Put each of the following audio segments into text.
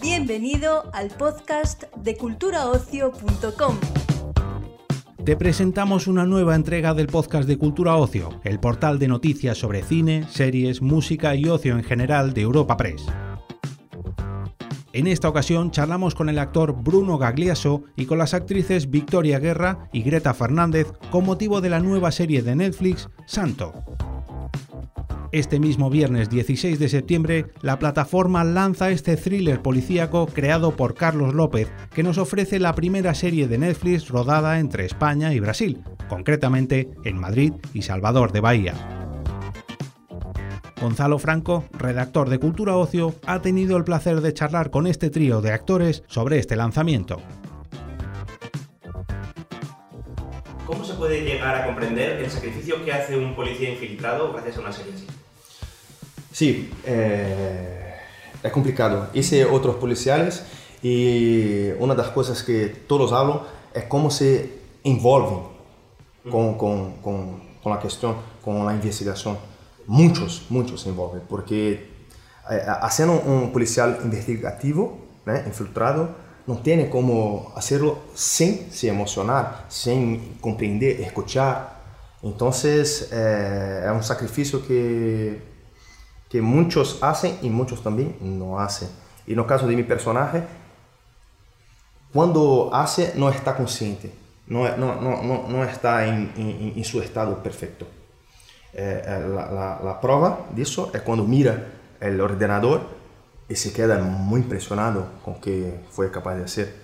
Bienvenido al podcast de culturaocio.com. Te presentamos una nueva entrega del podcast de Cultura Ocio, el portal de noticias sobre cine, series, música y ocio en general de Europa Press. En esta ocasión charlamos con el actor Bruno Gagliaso y con las actrices Victoria Guerra y Greta Fernández con motivo de la nueva serie de Netflix Santo. Este mismo viernes 16 de septiembre, la plataforma lanza este thriller policíaco creado por Carlos López, que nos ofrece la primera serie de Netflix rodada entre España y Brasil, concretamente en Madrid y Salvador de Bahía. Gonzalo Franco, redactor de Cultura Ocio, ha tenido el placer de charlar con este trío de actores sobre este lanzamiento. ¿Cómo se puede llegar a comprender el sacrificio que hace un policía infiltrado gracias a una serie así? Sí, eh, es complicado. Hice otros policiales y una de las cosas que todos hablan es cómo se envuelven con, con, con, con la cuestión, con la investigación. Muchos, muchos se envuelven, porque eh, haciendo un policial investigativo, ¿eh? infiltrado, no tiene cómo hacerlo sin se emocionar, sin comprender, escuchar. Entonces, eh, es un sacrificio que que muchos hacen y muchos también no hacen. Y en el caso de mi personaje, cuando hace no está consciente, no, no, no, no está en, su estado perfecto. Eh, eh, la, prueba de eso es cuando mira el ordenador y se queda muy impresionado con que fue capaz de hacer.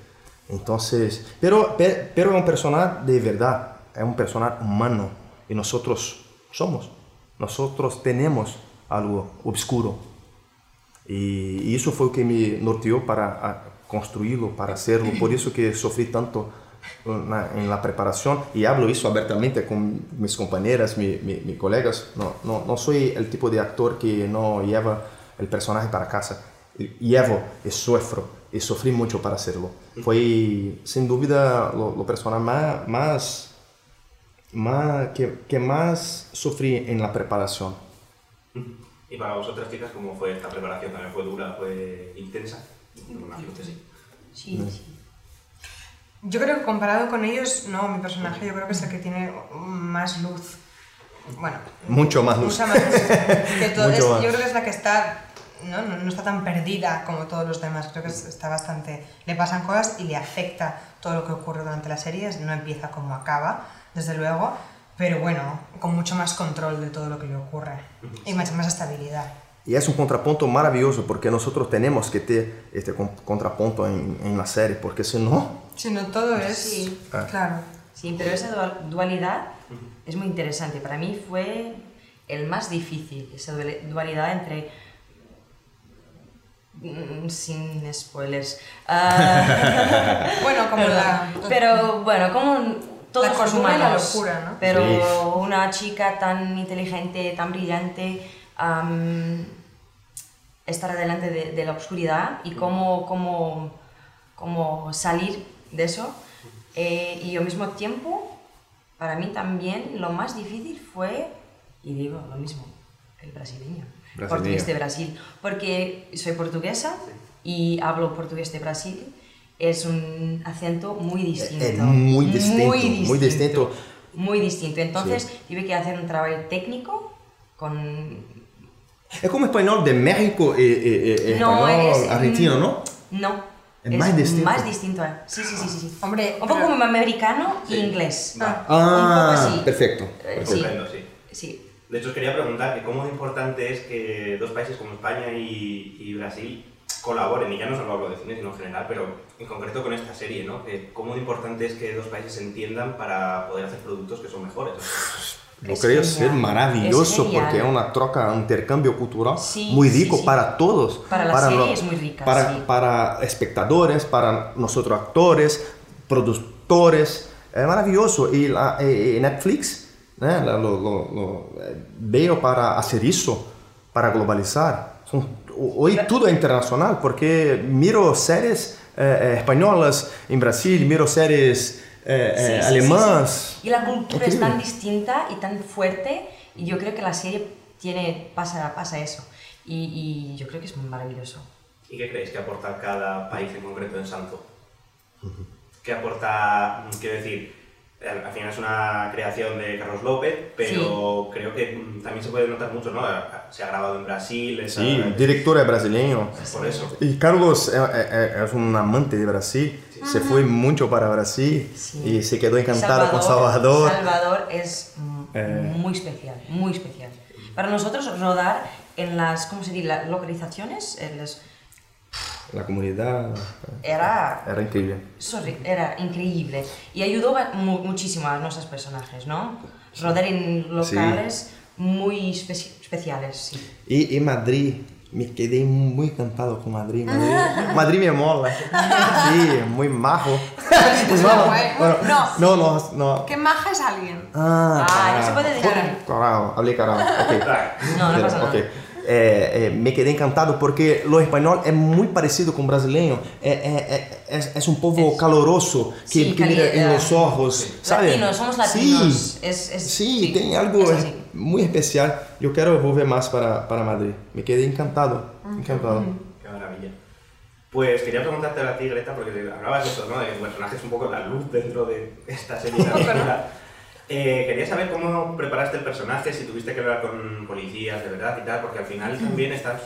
Entonces, pero, pero es un personaje de verdad, es un personaje humano y nosotros somos, nosotros tenemos algo obscuro. Y, eso fue lo que me norteó para construirlo, para hacerlo. Por eso que sufrí tanto en la preparación y hablo eso abiertamente con mis compañeras, mis mi, colegas. No, no, no, soy el tipo de actor que no lleva el personaje para casa. Llevo y sufro y sufrí mucho para hacerlo. Fue sin duda lo, lo personal más, más, más que, que más sufrí en la preparación. Y para vosotras, chicas, ¿cómo fue esta preparación? ¿También fue dura? ¿Fue intensa? Me imagino que sí. Sí, sí. Yo creo que comparado con ellos, no, mi personaje yo creo que es el que tiene más luz. Bueno, mucho más luz. Mucha más luz. Que todo es, yo creo que es la que está ¿no? No, no, está tan perdida como todos los demás. Creo que está bastante. Le pasan cosas y le afecta todo lo que ocurre durante la serie. No empieza como acaba, desde luego pero bueno, con mucho más control de todo lo que le ocurre y mucha más estabilidad. Y es un contrapunto maravilloso porque nosotros tenemos que tener este contrapunto en, en la serie, porque si no... Si no, todo es... Sí, ah. claro. Sí, pero esa dualidad es muy interesante. Para mí fue el más difícil, esa dualidad entre... Mm, sin spoilers. Uh, bueno, como la... Pero bueno, como todos la los humanos, la locura, ¿no? pero Sí. una chica tan inteligente, tan brillante, am, estar adelante de, de la oscuridad y cómo, cómo, cómo salir de eso. Eh, y al mismo tiempo, para mí también lo más difícil fue, y digo lo mismo, el brasileño, Brasileño. portugués de Brasil, porque soy portuguesa y hablo portugués de Brasil. Es un acento muy distinto. Es muy distinto, muy distinto. Muy distinto. Entonces tuve que hacer un trabajo técnico con... Es como español de México y, No, español es- argentino, ¿no? No. Es más distinto. Más distinto. eh. Sí, sí, sí, sí. sí. Hombre, un poco como americano y Sí. inglés. Va. Ah, Un poco así. perfecto. Eh, perfecto. sí. Comprendo, sí. Sí. De hecho, os quería preguntar que cómo de importante es que dos países como España y, y Brasil colaboren, y ya no solo hablo de cine, sino en general, pero en concreto con esta serie, ¿no? Que cómo de importante es que dos países se entiendan para poder hacer productos que son mejores. Es creo genial, ser maravilloso es porque es una troca, un intercambio cultural Sí, muy sí, rico sí. para todos. Para la serie lo- es muy rica, Para, para espectadores, para nosotros actores, productores. Es maravilloso. Y, la, y- y Netflix ¿eh? La- lo, lo- lo, eh, veo para hacer eso, para globalizar. Son- hoy todo es internacional porque miro series eh, eh, españolas en Brasil, miro series eh, Sí, eh, sí, alemás. sí, sí. Y la cultura es tan distinta y tan fuerte y yo creo que la serie tiene, pasa, pasa eso. Y, y yo creo que es maravilloso. ¿Y qué creéis que aporta cada país en concreto en Santo? ¿Qué aporta, quiero decir, al al final es una creación de Carlos López, pero creo que mm, también se puede notar mucho, ¿no? Se ha grabado en Brasil, Sí, el director es brasileño. por eso. Y Carlos es, es- es un amante de Brasil, se fue mucho para Brasil Sí. y se quedó encantado con Salvador. Salvador es Eh. muy especial, muy especial. Para nosotros rodar en las, ¿cómo se dice? Las localizaciones, en las- La comunidad era era increíble. Sorry, era increíble y ayudó mu- muchísimo a nuestros personajes, ¿no? Rodar en locales muy especi- especiales, sí. Y, y Madrid, me quedé muy encantado con Madrid. Madrid, Madrid me mola. Sí, muy majo. Muy majo. guay. Bueno, No. no, no, no. ¿Qué maja es alguien? Ah, Ah, no se puede decir. Carajo, hablé carajo. Ok. No, no pasa nada. Ok. Eh, eh, me quedé encantado porque lo español es muy parecido con brasileño. Eh, es, es un poco Es- caloroso, que, Sí, que mira en los ojos. ¿sabes? Latinos, somos latinos. Sí, Es- sí, sí, tiene algo muy especial. Yo quiero volver más para, para Madrid. Me quedé encantado. Encantado. Qué maravilla. Pues quería preguntarte a ti, Greta, porque hablabas de eso, ¿no? De que tu personaje es un poco la luz dentro de esta serie. Eh, quería saber cómo preparaste el personaje, si tuviste que hablar con policías de verdad y tal, porque al final también está,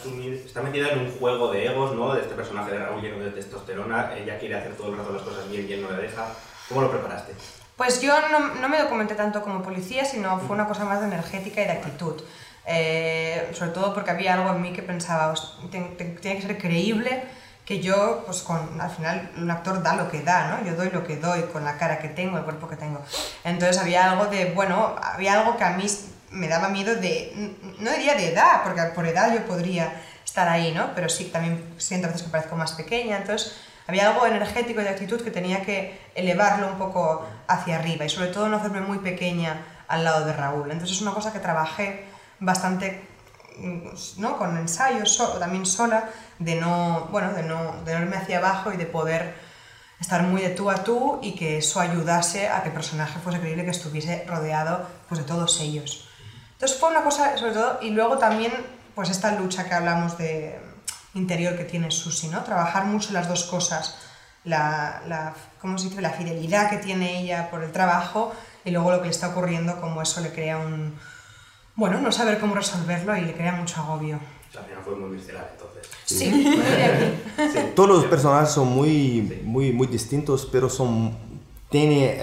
está metida en un juego de egos, ¿no? De este personaje de Raúl lleno de testosterona, ella quiere hacer todo el rato las cosas bien y él no le deja. ¿Cómo lo preparaste? Pues yo no, no me documenté tanto como policía, sino fue una cosa más de energética y de actitud. Eh, sobre todo porque había algo en mí que pensaba, "Os- ten- ten- tiene que ser creíble que yo, pues con, al final, un actor da lo que da, ¿no? Yo doy lo que doy con la cara que tengo, el cuerpo que tengo. Entonces había algo de, bueno, había algo que a mí me daba miedo de, no diría de edad, porque por edad yo podría estar ahí, ¿no? Pero sí, también siento a veces que parezco más pequeña, entonces había algo energético de actitud que tenía que elevarlo un poco hacia arriba y sobre todo no hacerme muy pequeña al lado de Raúl. Entonces es una cosa que trabajé bastante ¿no? con ensayos, so- también sola, de no, bueno, de no, de no irme hacia abajo y de poder estar muy de tú a tú y que eso ayudase a que el personaje fuese creíble, que estuviese rodeado pues, de todos ellos. Entonces fue una cosa, sobre todo, y luego también pues esta lucha que hablamos de interior que tiene Susi, ¿no? Trabajar mucho las dos cosas, la, la, ¿cómo se dice? la fidelidad que tiene ella por el trabajo y luego lo que le está ocurriendo, como eso le crea un... Bueno, no saber cómo resolverlo y le crea mucho agobio. O sea, al final fue muy visceral, entonces. Sí, muy bien. Todos los personajes son muy, muy, muy distintos, pero son tiene eh, eh,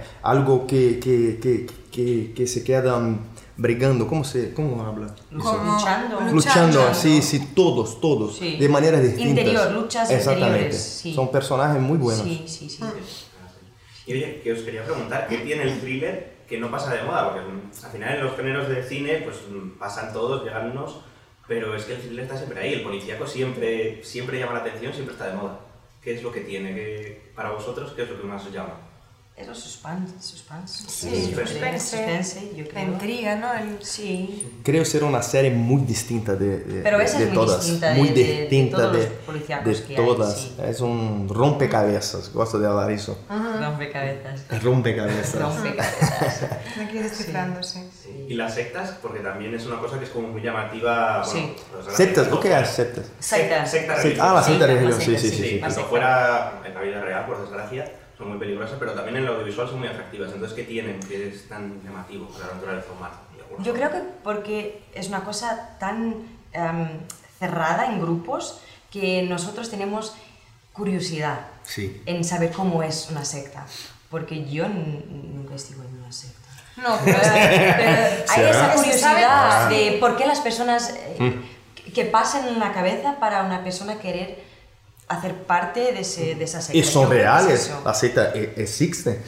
eh, algo que, que, que, que, que se quedan brigando. ¿Cómo se cómo habla? Como- Luchando. luchando. Luchando, sí, sí, todos, todos, Sí. de maneras distintas. Interior, luchas Exactamente. interiores, sí. Son personajes muy buenos. Sí, sí, sí. Y oye, que os quería preguntar, ¿qué tiene el thriller que no pasa de moda? Porque al final en los géneros de cine pues pasan todos, llegan unos, pero es que el thriller está siempre ahí, el policíaco siempre, siempre llama la atención, siempre está de moda. ¿Qué es lo que tiene? ¿Qué, para vosotros, qué es lo que más os llama? Es los suspense. suspense. Sí, creo. suspense. Suspense, yo La creo. intriga, ¿no? El- Sí. Creo ser una serie muy distinta de, de, Pero de- esa de es muy todas. distinta de- muy de- de distinta todos de, los policíacos de que hay, todas. sí. Es un rompecabezas. Gosto de hablar eso. Rompecabezas. Rompecabezas. Rompecabezas. Aquí descifrándose. Y las sectas, porque también es una cosa que es como muy llamativa. Sí. Bueno, pues, las Sectas, ¿qué ¿no? es sectas? Sectas. Sí, ah, la secta Sí, religiosa, la sí, sí, sí. sí. sí. Sí, secta. fuera en la vida real, por desgracia, son muy peligrosas, pero también en lo audiovisual son muy atractivas. Entonces, ¿qué tienen que es tan llamativo para la naturaleza humana? Yo creo que porque es una cosa tan em, cerrada en grupos que nosotros tenemos curiosidad Sí. en saber cómo es una secta. Porque yo nunca estuve en una secta. No, pero Pero hay esa curiosidad de por qué las personas eh, que- que pasan en la cabeza para una persona querer hacer parte de, ese, de esa secta. Y son es reales. eso. La secta e- existe.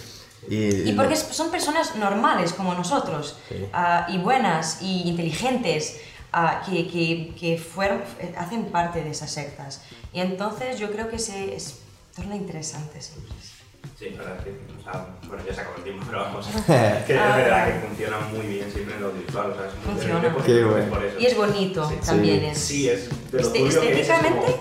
Y, Y porque es- son personas normales como nosotros, Sí. ah, y buenas, y inteligentes, ah, que, que, que fueron, hacen parte de esas sectas. Y entonces yo creo que se es, torna interesante siempre. Sí, la verdad es que, o sea, bueno, ya se acabó el tiempo, pero vamos. que es verdad que funciona muy bien siempre en lo audiovisual, o sea, es muy Funciona. diferente por- bueno. eso. Y es bonito Sí. también. Sí. Es, Sí, es de lo Este- tuyo que es, es como- estéticamente,